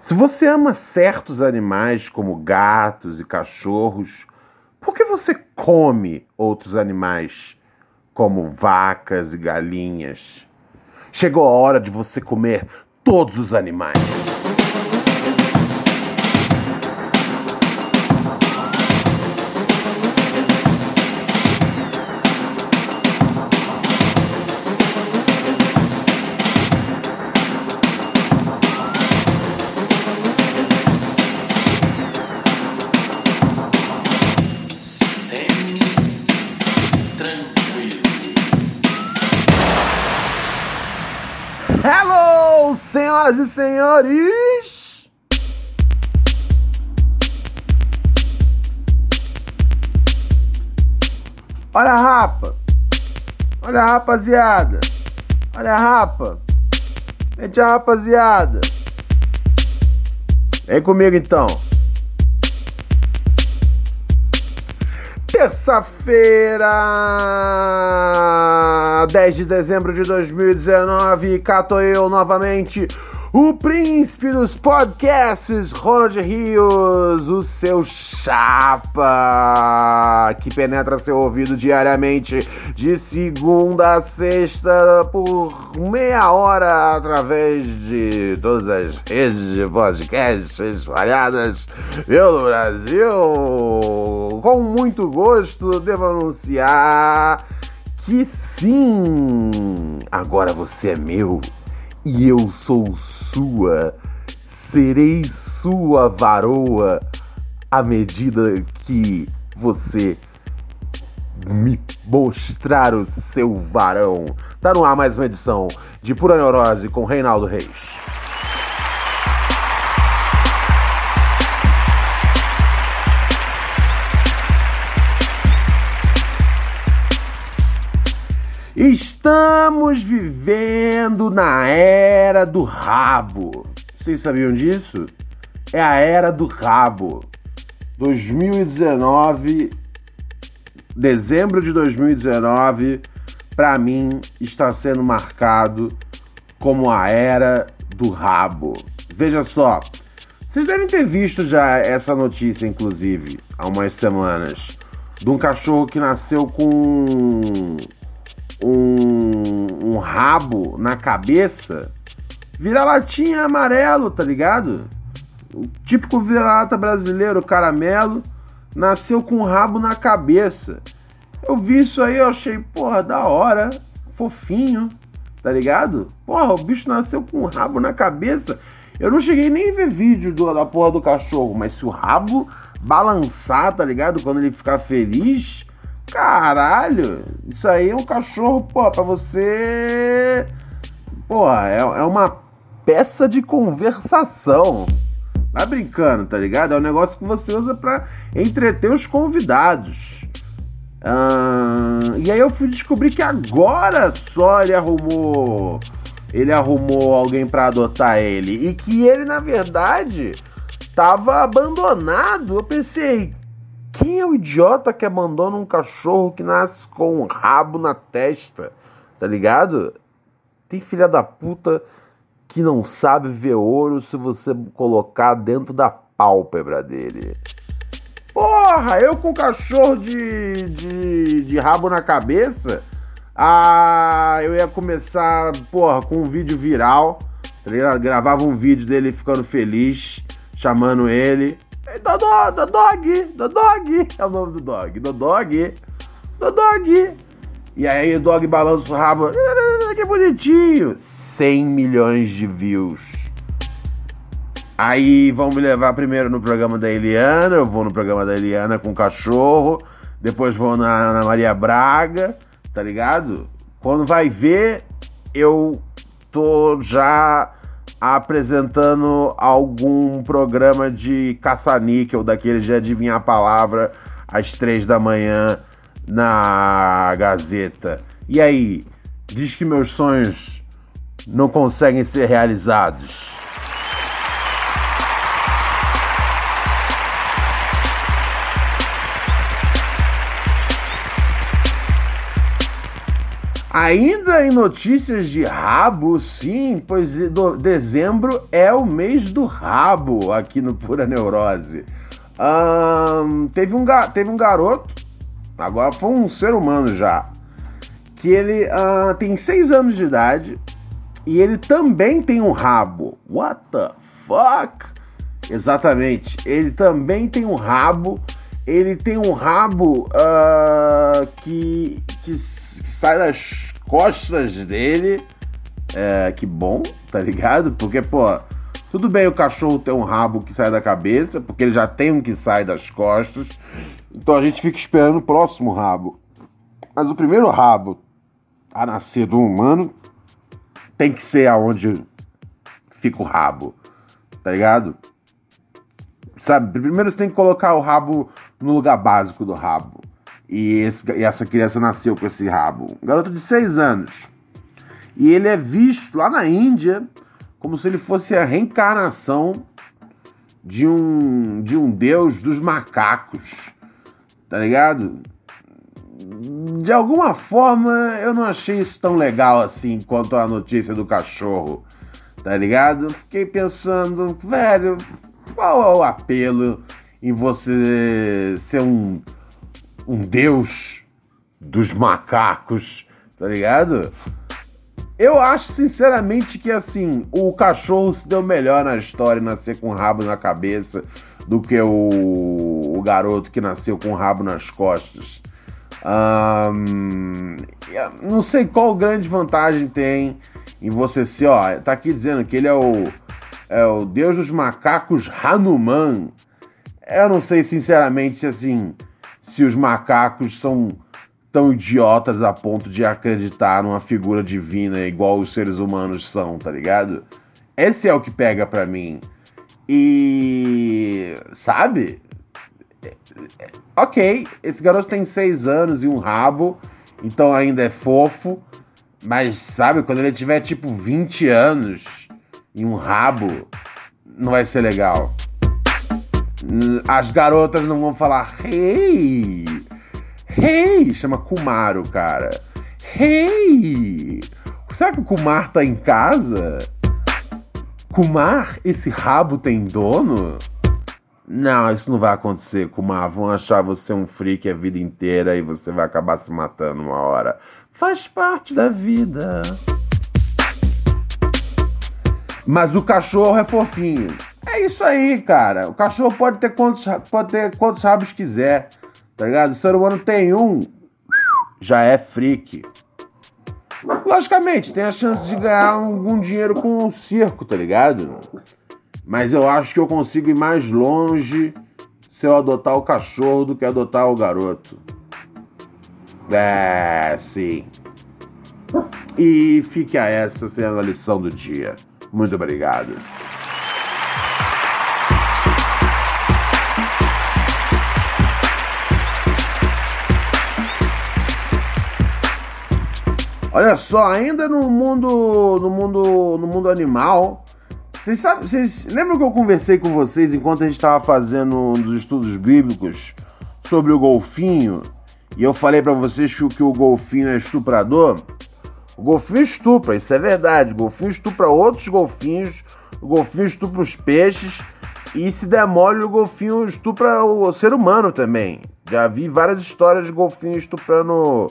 Se você ama certos animais como gatos e cachorros, por que você come outros animais como vacas e galinhas? Chegou a hora de você comer todos os animais. Senhoras e senhores! Olha a rapa! Olha a rapaziada! Olha a rapa! Mete a rapaziada! Vem comigo então! Terça-feira, 10 de dezembro de 2019, cato eu novamente, o príncipe dos podcasts, Ronald Rios, o seu chapa, que penetra seu ouvido diariamente, de segunda a sexta, por meia hora, através de todas as redes de podcasts espalhadas pelo Brasil. Com muito gosto, devo anunciar que sim, agora você é meu e eu sou sua. Serei sua varoa à medida que você me mostrar o seu varão. Tá no ar mais uma edição de Pura Neurose com Reinaldo Reis. Estamos vivendo na era do rabo. Vocês sabiam disso? É a era do rabo. 2019, dezembro de 2019, para mim está sendo marcado como a era do rabo. Veja só, vocês devem ter visto já essa notícia, inclusive, há umas semanas, de um cachorro que nasceu com um, um rabo na cabeça, vira-latinha amarelo, tá ligado? O típico vira-lata brasileiro, caramelo, nasceu com um rabo na cabeça. Eu vi isso aí, eu achei, porra, da hora, fofinho, tá ligado? Porra, o bicho nasceu com um rabo na cabeça. Eu não cheguei nem a ver vídeo do, da porra do cachorro, mas se o rabo balançar, tá ligado? Quando ele ficar feliz, Caralho, isso aí é um cachorro, pô, pra você. Porra, é, é uma peça de conversação. Vai brincando, tá ligado? É um negócio que você usa pra entreter os convidados. Ah, e aí eu fui descobrir que agora só ele arrumou. Ele arrumou alguém pra adotar ele. E que ele, na verdade, tava abandonado. Eu pensei, quem é o idiota que abandona um cachorro que nasce com um rabo na testa? Tá ligado? Tem filha da puta que não sabe ver ouro se você colocar dentro da pálpebra dele. Porra, eu com cachorro de, de, de rabo na cabeça, ah, eu ia começar, porra, com um vídeo viral, tá ligado? Gravava um vídeo dele ficando feliz, chamando ele. Ei, Dodó, Dodog, Dodog, é o nome do dog, Dodog, Dodog. E aí o dog balança o rabo, que bonitinho, 100 milhões de views. Aí vão me levar primeiro no programa da Eliana, eu vou no programa da Eliana com o cachorro, depois vou na, na Maria Braga, tá ligado? Quando vai ver, eu tô já apresentando algum programa de caça-níquel, daquele de adivinhar a palavra às três da manhã na Gazeta. E aí, diz que meus sonhos não conseguem ser realizados. Ainda em notícias de rabo, sim, pois dezembro é o mês do rabo aqui no Pura Neurose. Um, teve, um, teve um garoto, agora foi um ser humano já, que ele uh, tem seis anos de idade e ele também tem um rabo. What the fuck? Exatamente, ele também tem um rabo. Ele tem um rabo uh, que, que sai das costas dele. É, que bom, tá ligado? Porque, pô, tudo bem o cachorro ter um rabo que sai da cabeça, porque ele já tem um que sai das costas. Então a gente fica esperando o próximo rabo. Mas o primeiro rabo a nascer do humano tem que ser aonde fica o rabo, tá ligado? Sabe, primeiro você tem que colocar o rabo no lugar básico do rabo. E, esse, e essa criança nasceu com esse rabo. Um garoto de 6 anos. E ele é visto lá na Índia como se ele fosse a reencarnação de um, de um deus dos macacos. Tá ligado? De alguma forma eu não achei isso tão legal assim quanto a notícia do cachorro. Tá ligado? Fiquei pensando, velho, qual é o apelo em você ser um um deus dos macacos, tá ligado? Eu acho sinceramente que assim, o cachorro se deu melhor na história nascer com o rabo na cabeça do que o, o garoto que nasceu com o rabo nas costas. Um, não sei qual grande vantagem tem em você ser, ó, tá aqui dizendo que ele é o, é o deus dos macacos Hanuman. Eu não sei sinceramente se assim se os macacos são tão idiotas a ponto de acreditar numa figura divina igual os seres humanos são, tá ligado? Esse é o que pega pra mim. E. Sabe? Ok, esse garoto tem seis anos e um rabo, então ainda é fofo. Mas sabe, quando ele tiver tipo 20 anos e um rabo, não vai ser legal. As garotas não vão falar hey, hey, chama Kumaro, cara. Hey, será que o Kumar tá em casa? Kumar, esse rabo tem dono? Não, isso não vai acontecer, Kumar. Vão achar você um freak a vida inteira e você vai acabar se matando uma hora. Faz parte da vida. Mas o cachorro é fofinho. É isso aí, cara. O cachorro pode ter quantos, pode ter quantos rabos quiser, tá ligado? O ser humano tem um, já é freak. Logicamente, tem a chance de ganhar algum dinheiro com o circo, tá ligado? Mas eu acho que eu consigo ir mais longe se eu adotar o cachorro do que adotar o garoto. É, sim. E fique a essa sendo a lição do dia. Muito obrigado. Olha só, ainda no mundo, no mundo, no mundo animal, vocês, sabem, vocês lembram que eu conversei com vocês enquanto a gente estava fazendo um dos estudos bíblicos sobre o golfinho? E eu falei para vocês que, que o golfinho é estuprador? O golfinho estupra, isso é verdade. O golfinho estupra outros golfinhos, o golfinho estupra os peixes e se der mole, o golfinho estupra o ser humano também. Já vi várias histórias de golfinho estuprando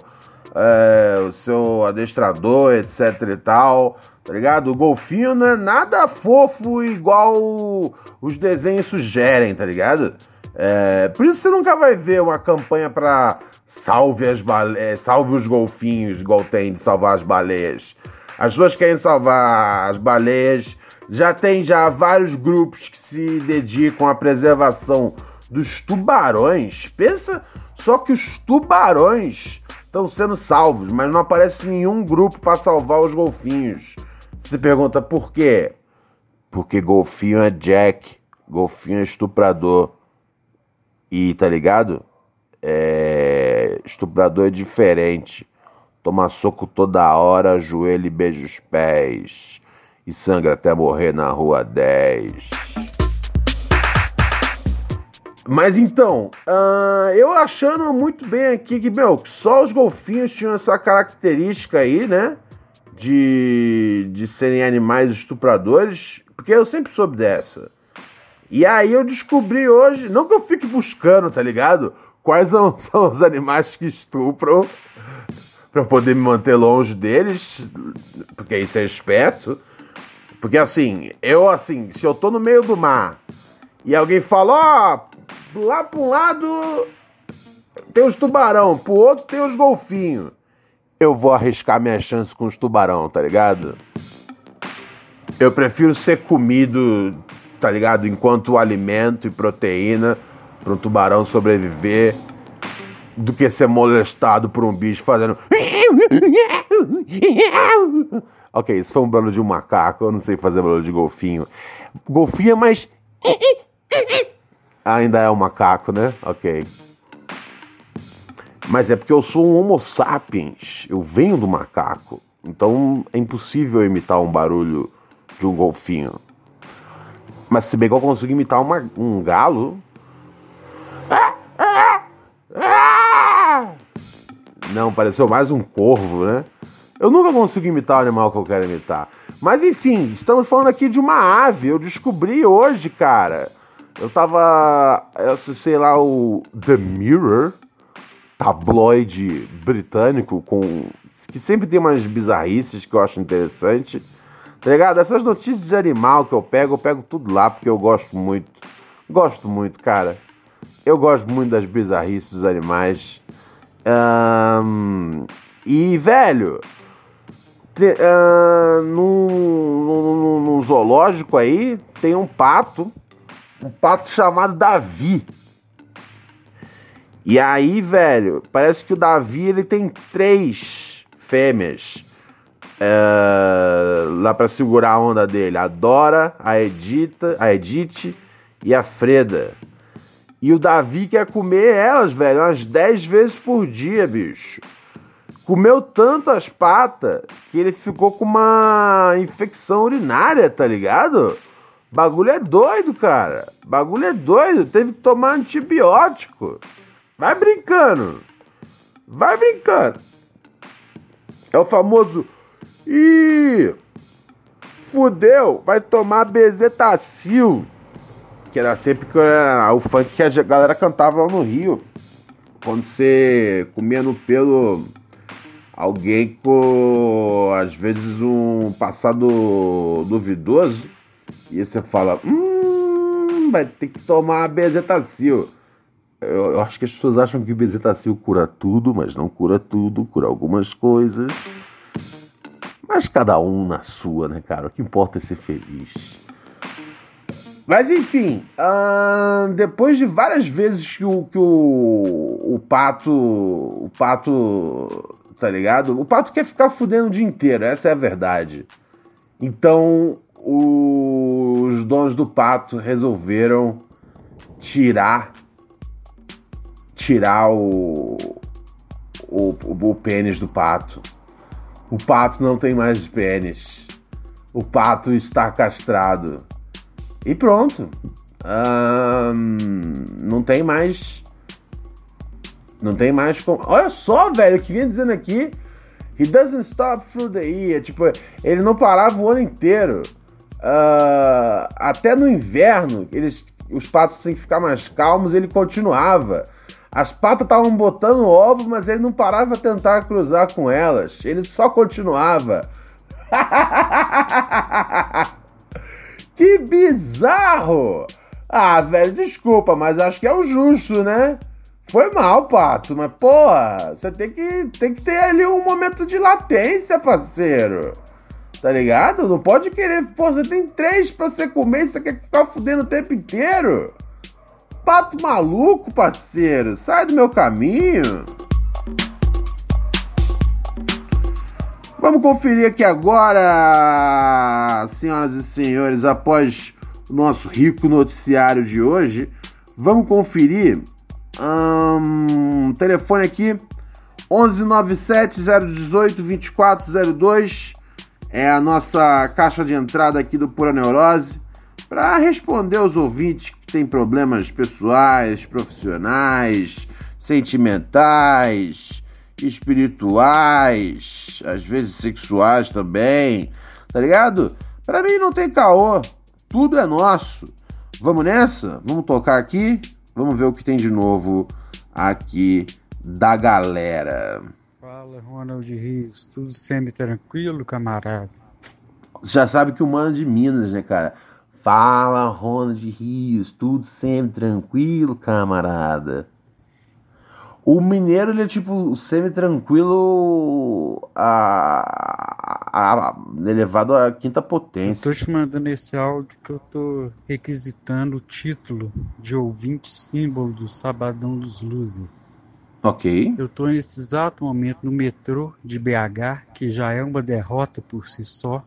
é, o seu adestrador, etc e tal, tá ligado? O golfinho não é nada fofo igual os desenhos sugerem, tá ligado? É, por isso você nunca vai ver uma campanha pra salve, as bale... É, salve os golfinhos, igual tem de salvar as baleias. As pessoas querem salvar as baleias. Já tem já vários grupos que se dedicam à preservação dos tubarões. Pensa só que os tubarões estão sendo salvos, mas não aparece nenhum grupo para salvar os golfinhos. Você pergunta por quê? Porque golfinho é Jack, golfinho é estuprador. E tá ligado? É... Estuprador é diferente. Toma soco toda hora, joelho e beija os pés. E sangra até morrer na rua 10. Mas então, uh, eu achando muito bem aqui que, meu, só os golfinhos tinham essa característica aí, né? De, de serem animais estupradores, porque eu sempre soube dessa. E aí eu descobri hoje, não que eu fique buscando, tá ligado? Quais são, são os animais que estupram para poder me manter longe deles, porque isso é esperto. Porque assim, eu assim, se eu tô no meio do mar e alguém fala, ó, oh, lá para um lado tem os tubarão, pro outro tem os golfinhos. Eu vou arriscar minha chance com os tubarão, tá ligado? Eu prefiro ser comido, tá ligado? Enquanto alimento e proteína para um tubarão sobreviver do que ser molestado por um bicho fazendo. ok, isso foi um barulho de um macaco. Eu não sei fazer barulho de golfinho. Golfinho é mais. Ainda é um macaco, né? Ok. Mas é porque eu sou um Homo sapiens. Eu venho do macaco. Então é impossível imitar um barulho de um golfinho. Mas se bem que eu consigo imitar uma, um galo. Não, pareceu mais um corvo, né? Eu nunca consigo imitar o animal que eu quero imitar. Mas enfim, estamos falando aqui de uma ave. Eu descobri hoje, cara. Eu tava. Acessei lá o The Mirror, tabloide britânico, com. que sempre tem umas bizarrices que eu acho interessante. Tá ligado? Essas notícias de animal que eu pego, eu pego tudo lá porque eu gosto muito. Gosto muito, cara. Eu gosto muito das bizarrices dos animais. Um, e, velho, te, uh, no, no, no, zoológico aí tem um pato um pato chamado Davi. E aí, velho, parece que o Davi ele tem três fêmeas é, lá para segurar a onda dele: a Dora, a Edita, a Edith e a Freda. E o Davi quer comer elas, velho, umas 10 vezes por dia, bicho. Comeu tanto as patas que ele ficou com uma infecção urinária, tá ligado? Bagulho é doido, cara. Bagulho é doido. Teve que tomar antibiótico. Vai brincando. Vai brincando. É o famoso. Ih! Fudeu! Vai tomar bezetacil. Que era sempre que era o funk que a galera cantava no Rio. Quando você comia no pelo alguém com às vezes um passado duvidoso e você fala, hum, vai ter que tomar bezetacil. Eu, eu acho que as pessoas acham que bezetacil cura tudo, mas não cura tudo, cura algumas coisas. Mas cada um na sua, né, cara? O que importa é ser feliz. Mas enfim, depois de várias vezes que o, que o, o pato. O pato. Tá ligado? O pato quer ficar fudendo o dia inteiro, essa é a verdade. Então os donos do pato resolveram tirar tirar o, o, o, pênis do pato. O pato não tem mais pênis. O pato está castrado. E pronto. não tem mais. Não tem mais como. Olha só, velho, o que vinha dizendo aqui. He doesn't stop through the year. Tipo, ele não parava o ano inteiro. Uh, até no inverno, eles, os patos têm que ficar mais calmos, ele continuava. As patas estavam botando ovo, mas ele não parava a tentar cruzar com elas. Ele só continuava. que bizarro! Ah, velho, desculpa, mas acho que é o justo, né? Foi mal, Pato, mas porra, você tem que, tem que ter ali um momento de latência, parceiro. Tá ligado? Não pode querer. Pô, você tem três pra você comer e você quer ficar fudendo o tempo inteiro? Pato maluco, parceiro. Sai do meu caminho. Vamos conferir aqui agora, senhoras e senhores, após o nosso rico noticiário de hoje, vamos conferir um, telefone aqui 1197 018 2402 é a nossa caixa de entrada aqui do Pura Neurose para responder aos ouvintes que têm problemas pessoais, profissionais, sentimentais, espirituais, às vezes sexuais também, tá ligado? Para mim não tem caô, tudo é nosso. Vamos nessa? Vamos tocar aqui? Vamos ver o que tem de novo aqui da galera. Fala, Ronald Rios. Tudo semi-tranquilo, camarada? Já sabe que o mano de Minas, né, cara? Fala, Ronald Rios. Tudo semi-tranquilo, camarada. O mineiro, ele é tipo semi-tranquilo a, a, a, elevado à quinta potência. Eu tô te mandando esse áudio que eu tô requisitando o título de ouvinte símbolo do Sabadão dos Luzes. Ok. Eu estou nesse exato momento no metrô de BH, que já é uma derrota por si só.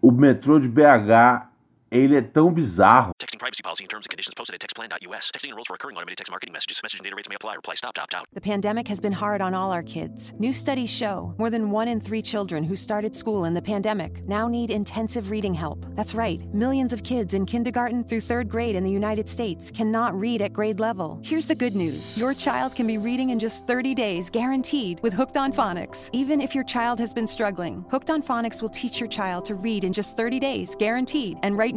O metrô de BH, ele é tão bizarro. Texting privacy policy and terms and conditions posted at textplan.us. Texting enrolls for recurring automated text marketing messages. Message and data rates may apply. Reply stop opt out. The pandemic has been hard on all our kids. New studies show more than one in three children who started school in the pandemic now need intensive reading help. That's right, millions of kids in kindergarten through third grade in the United States cannot read at grade level. Here's the good news your child can be reading in just 30 days, guaranteed, with Hooked on Phonics. Even if your child has been struggling, Hooked on Phonics will teach your child to read in just 30 days, guaranteed. And right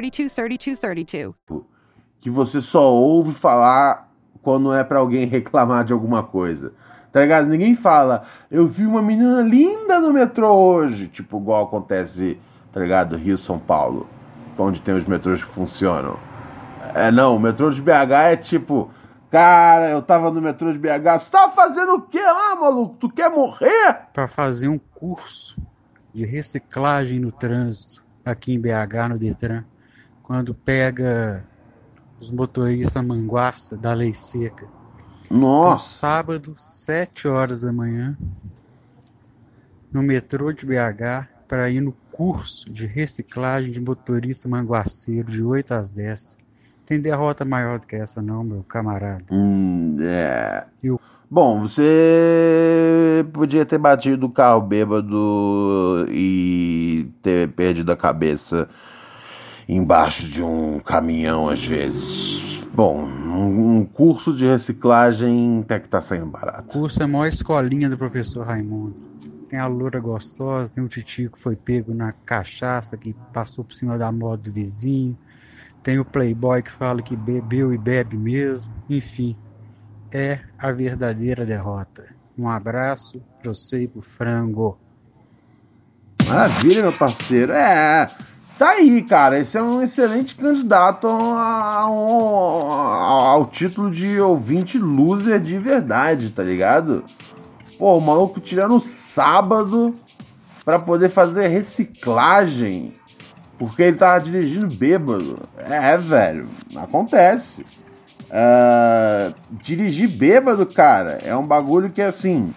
323232. Que você só ouve falar quando é para alguém reclamar de alguma coisa. Tá ligado? Ninguém fala, eu vi uma menina linda no metrô hoje. Tipo, igual acontece, tá ligado? Rio São Paulo, onde tem os metrôs que funcionam. É, não, o metrô de BH é tipo, cara, eu tava no metrô de BH, você tava fazendo o que lá, maluco? Tu quer morrer? Para fazer um curso de reciclagem no trânsito aqui em BH, no Detran, quando pega os motoristas manguaça da lei seca. Então, Nossa, sábado, 7 horas da manhã, no metrô de BH, para ir no curso de reciclagem de motorista manguaceiro de 8 às 10. Tem derrota maior do que essa, não, meu camarada. hum, é. E o- Bom, você podia ter batido o carro bêbado e ter perdido a cabeça embaixo de um caminhão às vezes. Bom, um um curso de reciclagem até que tá saindo O barato. curso é a maior escolinha do professor Raimundo. Tem a loura gostosa, tem o titio que foi pego na cachaça, que passou por cima da moto do vizinho. Tem o playboy que fala que bebeu e bebe mesmo. Enfim, é a verdadeira derrota. Um abraço pra você e pro frango. Maravilha, meu parceiro. É, tá aí, cara. Esse é um excelente candidato a- a um- ao título de ouvinte loser de verdade, tá ligado? Pô, o maluco tirando sábado pra poder fazer reciclagem. Porque ele tava dirigindo bêbado. É, velho. Acontece. É, dirigir bêbado, cara, é um bagulho que assim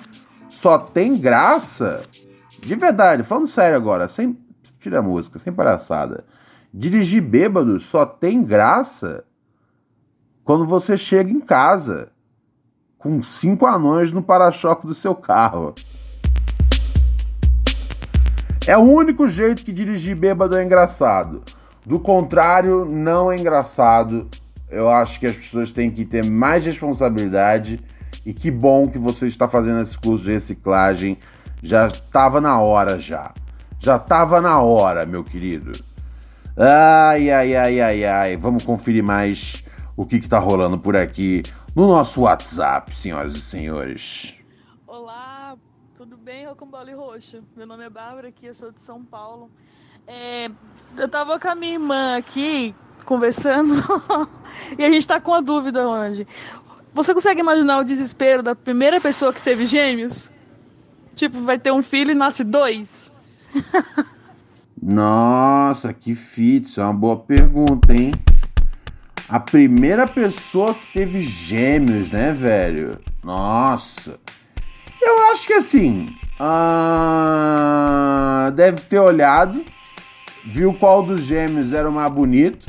só tem graça de verdade, falando sério agora, sem tira a música, sem palhaçada. Dirigir bêbado só tem graça quando você chega em casa com cinco anões no para-choque do seu carro. É o único jeito que dirigir bêbado é engraçado. Do contrário, não é engraçado. Eu acho que as pessoas têm que ter mais responsabilidade. E que bom que você está fazendo esse curso de reciclagem. Já estava na hora já. Já estava na hora, meu querido. Ai, ai, ai, ai, ai. Vamos conferir mais o que está rolando por aqui no nosso WhatsApp, senhoras e senhores. Olá, tudo bem? Rocambole Roxo? Meu nome é Bárbara aqui, eu sou de São Paulo. É, eu tava com a minha irmã aqui, conversando, e a gente tá com a dúvida hoje. Você consegue imaginar o desespero da primeira pessoa que teve gêmeos? Tipo, vai ter um filho e nasce dois? Nossa, que fit, isso é uma boa pergunta, hein? A primeira pessoa que teve gêmeos, né, velho? Nossa. Eu acho que assim. Uh, deve ter olhado, viu qual dos gêmeos era o mais bonito.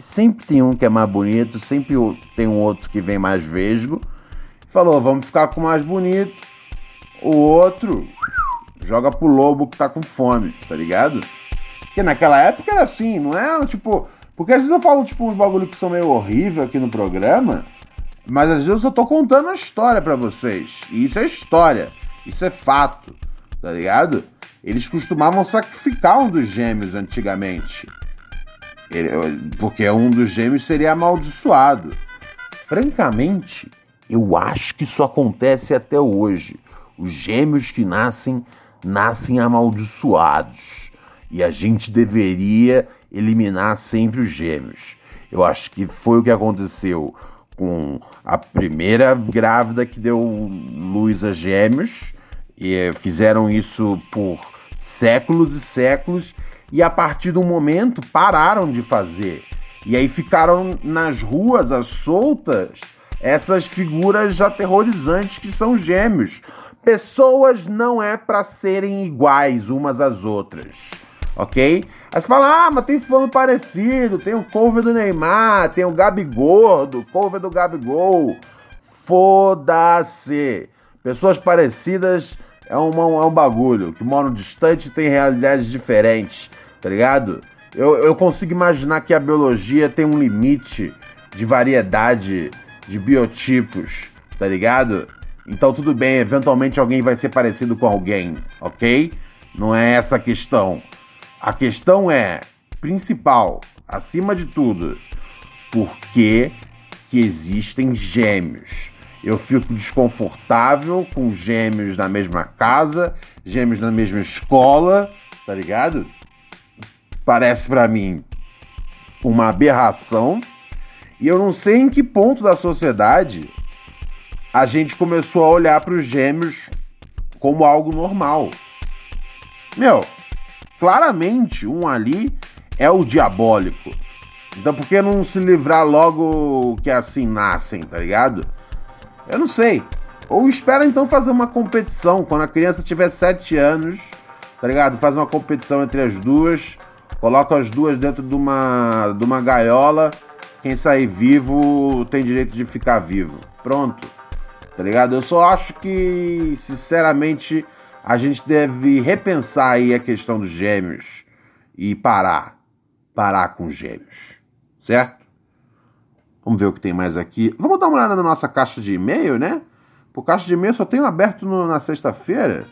Sempre tem um que é mais bonito, sempre tem um outro que vem mais vesgo. Falou, vamos ficar com o mais bonito. O outro joga pro lobo que tá com fome, tá ligado? Porque naquela época era assim, não é tipo. Porque às vezes eu falo, tipo, uns bagulho que são meio horrível aqui no programa, mas às vezes eu só tô contando a história para vocês. E isso é história, isso é fato, tá ligado? Eles costumavam sacrificar um dos gêmeos antigamente. Ele, porque um dos gêmeos seria amaldiçoado. Francamente, eu acho que isso acontece até hoje. Os gêmeos que nascem, nascem amaldiçoados. E a gente deveria eliminar sempre os gêmeos. Eu acho que foi o que aconteceu com a primeira grávida que deu luz a gêmeos. E fizeram isso por séculos e séculos. E a partir do momento pararam de fazer. E aí ficaram nas ruas, as soltas, essas figuras aterrorizantes que são gêmeos. Pessoas não é para serem iguais umas às outras, ok? Aí você fala, ah, mas tem fulano parecido, tem o cover do Neymar, tem o Gabigordo, cover do Gabigol. Foda-se. Pessoas parecidas é, uma, é um bagulho, que moram distante e tem realidades diferentes, tá ligado? Eu, eu consigo imaginar que a biologia tem um limite de variedade de biotipos, tá ligado? Então tudo bem, eventualmente alguém vai ser parecido com alguém, ok? Não é essa a questão. A questão é, principal, acima de tudo, por que, que existem gêmeos? Eu fico desconfortável com gêmeos na mesma casa, gêmeos na mesma escola, tá ligado? Parece para mim uma aberração. E eu não sei em que ponto da sociedade a gente começou a olhar para os gêmeos como algo normal. Meu, claramente um ali é o diabólico. Então por que não se livrar logo que assim nascem, tá ligado? Eu não sei. Ou espera então fazer uma competição quando a criança tiver 7 anos, tá ligado? Faz uma competição entre as duas, coloca as duas dentro de uma, de uma gaiola. Quem sair vivo tem direito de ficar vivo. Pronto tá ligado? Eu só acho que, sinceramente, a gente deve repensar aí a questão dos gêmeos e parar, parar com gêmeos, certo? Vamos ver o que tem mais aqui. Vamos dar uma olhada na nossa caixa de e-mail, né? Por caixa de e-mail só tenho aberto no, na sexta-feira.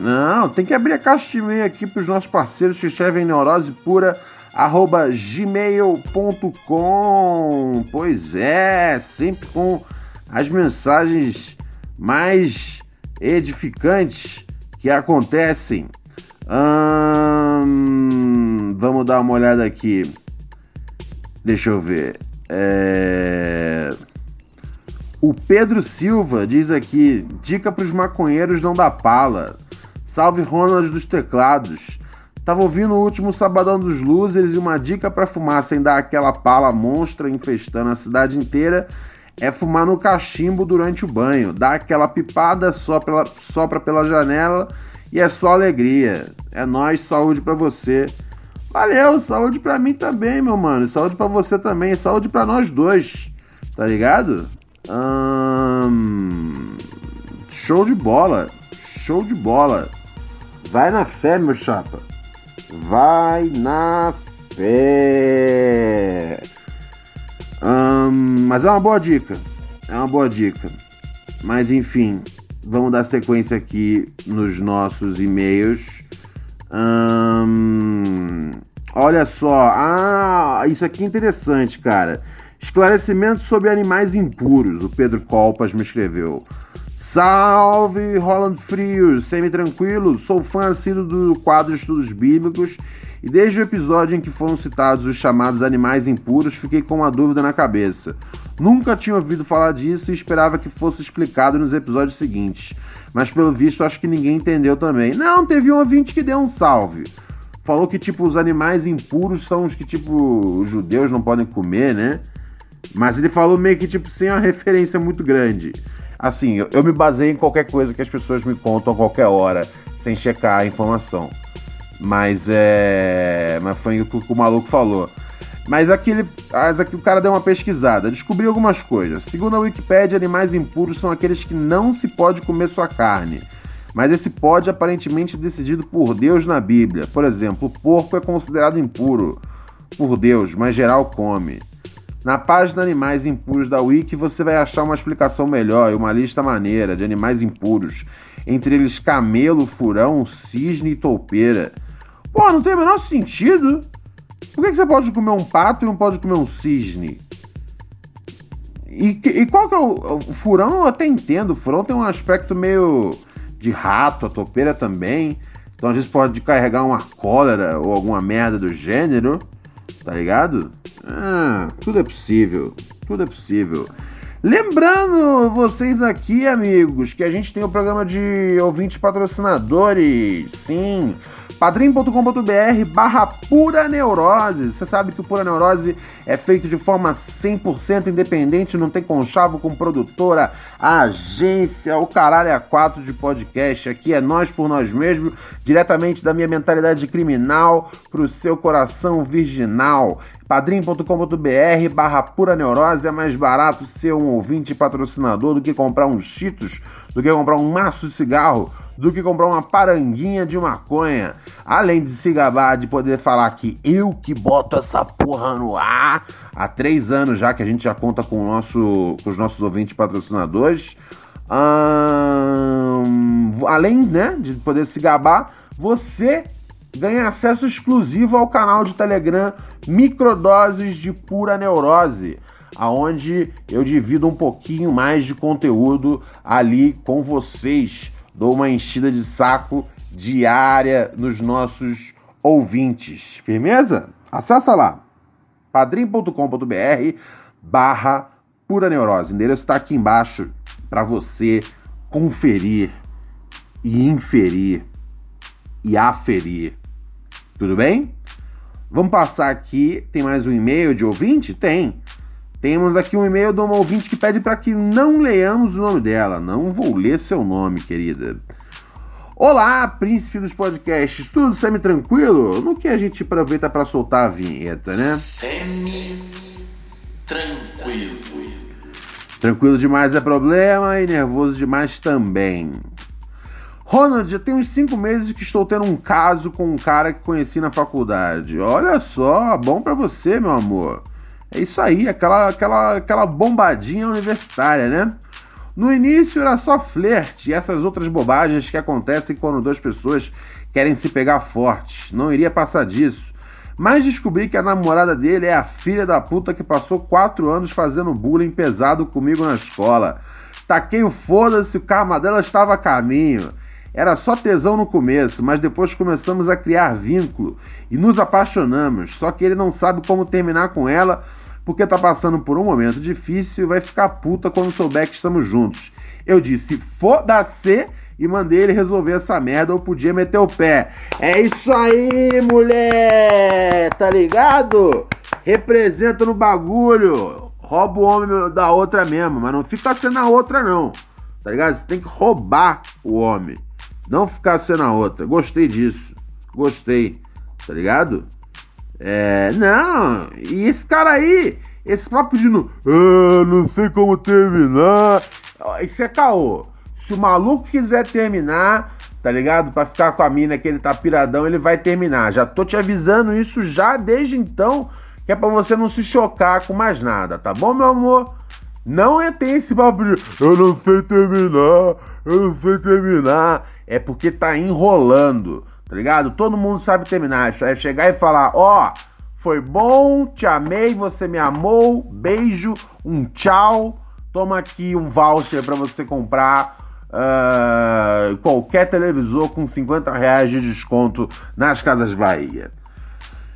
Não, tem que abrir a caixa de e-mail aqui para os nossos parceiros que escrevem neurose pura arroba gmail.com. Pois é, sempre com as mensagens mais edificantes que acontecem. Hum, vamos dar uma olhada aqui. Deixa eu ver. É... O Pedro Silva diz aqui: dica para os maconheiros não dar pala. Salve Ronald dos teclados. Tava ouvindo o último Sabadão dos Losers e uma dica para fumar sem dar aquela pala monstra infestando a cidade inteira é fumar no cachimbo durante o banho. Dá aquela pipada, sopra, sopra pela janela e é só alegria. É nós, saúde para você. Valeu, saúde para mim também, meu mano. Saúde para você também, saúde para nós dois. Tá ligado? Hum... Show de bola. Show de bola. Vai na fé, meu chapa. Vai na fé. Mas é uma boa dica. É uma boa dica. Mas enfim, vamos dar sequência aqui nos nossos e-mails. Olha só. Ah, isso aqui é interessante, cara. Esclarecimentos sobre animais impuros, o Pedro Colpas me escreveu. Salve, Roland Frios, semi-tranquilo, sou fã assíduo do quadro Estudos Bíblicos e desde o episódio em que foram citados os chamados animais impuros, fiquei com uma dúvida na cabeça. Nunca tinha ouvido falar disso e esperava que fosse explicado nos episódios seguintes, mas pelo visto acho que ninguém entendeu também. Não, teve um ouvinte que deu um salve. Falou que, tipo, os animais impuros são os que, tipo, os judeus não podem comer, né? Mas ele falou meio que, tipo, sem uma referência muito grande. Assim, eu, eu me baseio em qualquer coisa que as pessoas me contam a qualquer hora, sem checar a informação. Mas é. Mas foi o que o maluco falou. Mas aqui, ele, mas aqui o cara deu uma pesquisada, descobriu algumas coisas. Segundo a Wikipedia, animais impuros são aqueles que não se pode comer sua carne. Mas esse pode aparentemente decidido por Deus na Bíblia. Por exemplo, o porco é considerado impuro por Deus, mas geral come. Na página Animais Impuros da Wiki você vai achar uma explicação melhor e uma lista maneira de animais impuros, entre eles camelo, furão, cisne e toupeira. Pô, não tem o menor sentido. Por que, que você pode comer um pato e não pode comer um cisne? E, e qual que é o, o, furão? Eu até entendo. O furão tem um aspecto meio de rato, a toupeira também. Então às vezes pode carregar uma cólera ou alguma merda do gênero. Tá ligado? Ah, tudo é possível. Tudo é possível. Lembrando vocês aqui, amigos, que a gente tem o um programa de ouvintes patrocinadores. Sim, padrim.com.br barra pura neurose. Você sabe que o Pura Neurose é feito de forma 100% independente, não tem conchavo com produtora, agência, o caralho é a quatro de podcast. Aqui é nós por nós mesmos, diretamente da minha mentalidade criminal pro seu coração virginal padrim.com.br barra pura neurose é mais barato ser um ouvinte patrocinador do que comprar uns cheetos, do que comprar um maço de cigarro, do que comprar uma paranguinha de maconha. Além de se gabar de poder falar que eu que boto essa porra no ar há três anos já que a gente já conta com, nosso, com os nossos ouvintes patrocinadores. Hum, além né, de poder se gabar, você ganha acesso exclusivo ao canal de Telegram Microdoses de Pura Neurose, aonde eu divido um pouquinho mais de conteúdo ali com vocês. Dou uma enchida de saco diária nos nossos ouvintes. Firmeza? Acessa lá padrim.com.br barra Pura Neurose. O endereço está aqui embaixo para você conferir e inferir e aferir tudo bem? Vamos passar aqui. Tem mais um e-mail de ouvinte? Tem. Temos aqui um e-mail de uma ouvinte que pede para que não leamos o nome dela. Não vou ler seu nome, querida. Olá, príncipe dos podcasts. Tudo semi-tranquilo? No que a gente aproveita para soltar a vinheta, né? Semi-tranquilo. Tranquilo demais é problema e nervoso demais também. Ronald, já tem uns cinco meses que estou tendo um caso com um cara que conheci na faculdade. Olha só, bom para você, meu amor. É isso aí, aquela, aquela, aquela bombadinha universitária, né? No início era só flerte e essas outras bobagens que acontecem quando duas pessoas querem se pegar fortes. Não iria passar disso. Mas descobri que a namorada dele é a filha da puta que passou quatro anos fazendo bullying pesado comigo na escola. Taquei o foda-se, o karma dela estava a caminho. Era só tesão no começo, mas depois começamos a criar vínculo e nos apaixonamos. Só que ele não sabe como terminar com ela porque tá passando por um momento difícil e vai ficar puta quando souber que estamos juntos. Eu disse, foda-se! E mandei ele resolver essa merda ou podia meter o pé. É isso aí, mulher! Tá ligado? Representa no bagulho. Rouba o homem da outra mesmo, mas não fica sendo a outra, não. Tá ligado? Você tem que roubar o homem. Não ficar sendo a outra. Gostei disso. Gostei. Tá ligado? É. Não. E esse cara aí, esse papo de. Ah, não sei como terminar. Isso é caô. Se o maluco quiser terminar, tá ligado? Pra ficar com a mina que ele tá piradão, ele vai terminar. Já tô te avisando isso já desde então, que é pra você não se chocar com mais nada, tá bom, meu amor? Não é ter esse papo de eu não sei terminar, eu não sei terminar é porque tá enrolando, tá ligado? Todo mundo sabe terminar. É chegar e falar, ó, oh, Foi bom, te amei, você me amou. Beijo, um tchau. Toma aqui um voucher para você comprar uh, qualquer televisor com 50 reais de desconto nas Casas Bahia.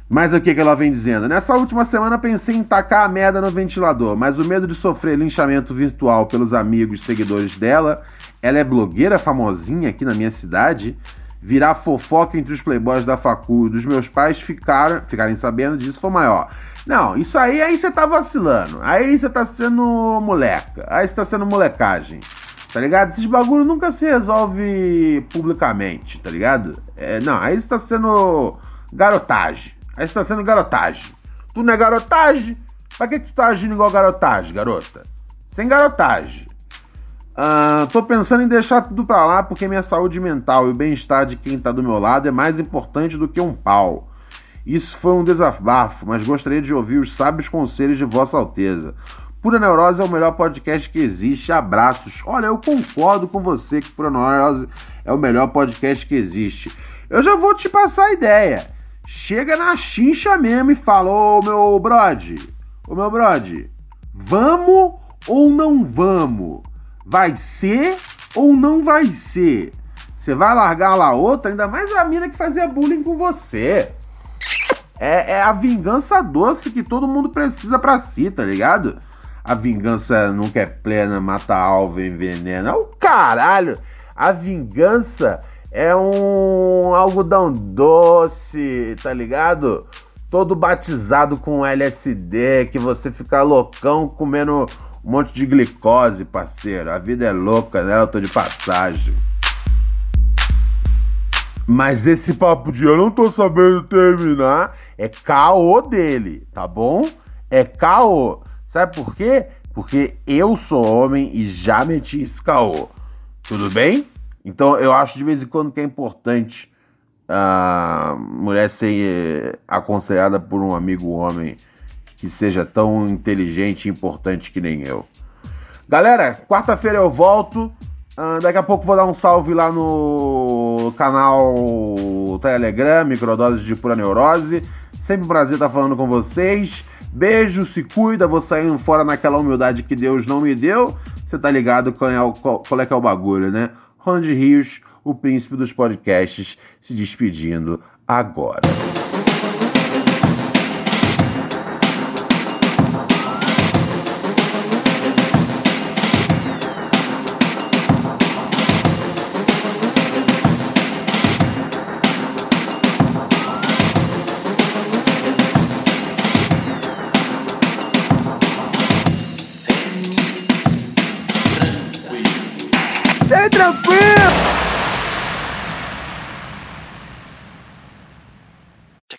Mas o que, que ela vem dizendo? Nessa última semana pensei em tacar a merda no ventilador, mas o medo de sofrer linchamento virtual pelos amigos e seguidores dela, ela é blogueira famosinha aqui na minha cidade, virar fofoca entre os playboys da facu dos meus pais ficaram, ficarem sabendo disso foi maior. Não, isso aí, aí você tá vacilando. Aí você tá sendo moleca. Aí você tá sendo molecagem. Tá ligado? Esses bagulho nunca se resolve publicamente, tá ligado? É, não, aí você tá sendo garotagem. Aí você tá sendo garotagem. Tu não é garotagem? Pra que tu tá agindo igual garotagem, garota? Sem garotagem. Uh, tô pensando em deixar tudo pra lá porque minha saúde mental e o bem-estar de quem tá do meu lado é mais importante do que um pau. Isso foi um desabafo, mas gostaria de ouvir os sábios conselhos de Vossa Alteza. Pura Neurose é o melhor podcast que existe. Abraços. Olha, eu concordo com você que Pura Neurose é o melhor podcast que existe. Eu já vou te passar a ideia chega na chincha mesmo e fala: Ô meu brode, ô meu brode, vamos ou não vamos? Vai ser ou não vai ser? Você vai largar lá outra, ainda mais a mina que fazia bullying com você. É, é a vingança doce que todo mundo precisa pra si, tá ligado? A vingança nunca é plena, mata alvo, envenena. O caralho! A vingança é um algodão doce, tá ligado? Todo batizado com LSD, que você fica loucão comendo um monte de glicose, parceiro. A vida é louca, né? Eu tô de passagem. Mas esse papo de eu não tô sabendo terminar é caô dele, tá bom? É caô. Sabe por quê? Porque eu sou homem e já meti esse caô. Tudo bem? Então eu acho de vez em quando que é importante a mulher ser eh, aconselhada por um amigo homem que seja tão inteligente e importante que nem eu. Galera, quarta-feira eu volto. Uh, daqui a pouco vou dar um salve lá no canal Telegram, Microdoses de Pura Neurose. Sempre um prazer estar falando com vocês. Beijo, se cuida, vou saindo fora naquela humildade que Deus não me deu. Você tá ligado qual é, qual, qual é que é o bagulho, né? Ronald Rios, o príncipe dos podcasts, se despedindo agora.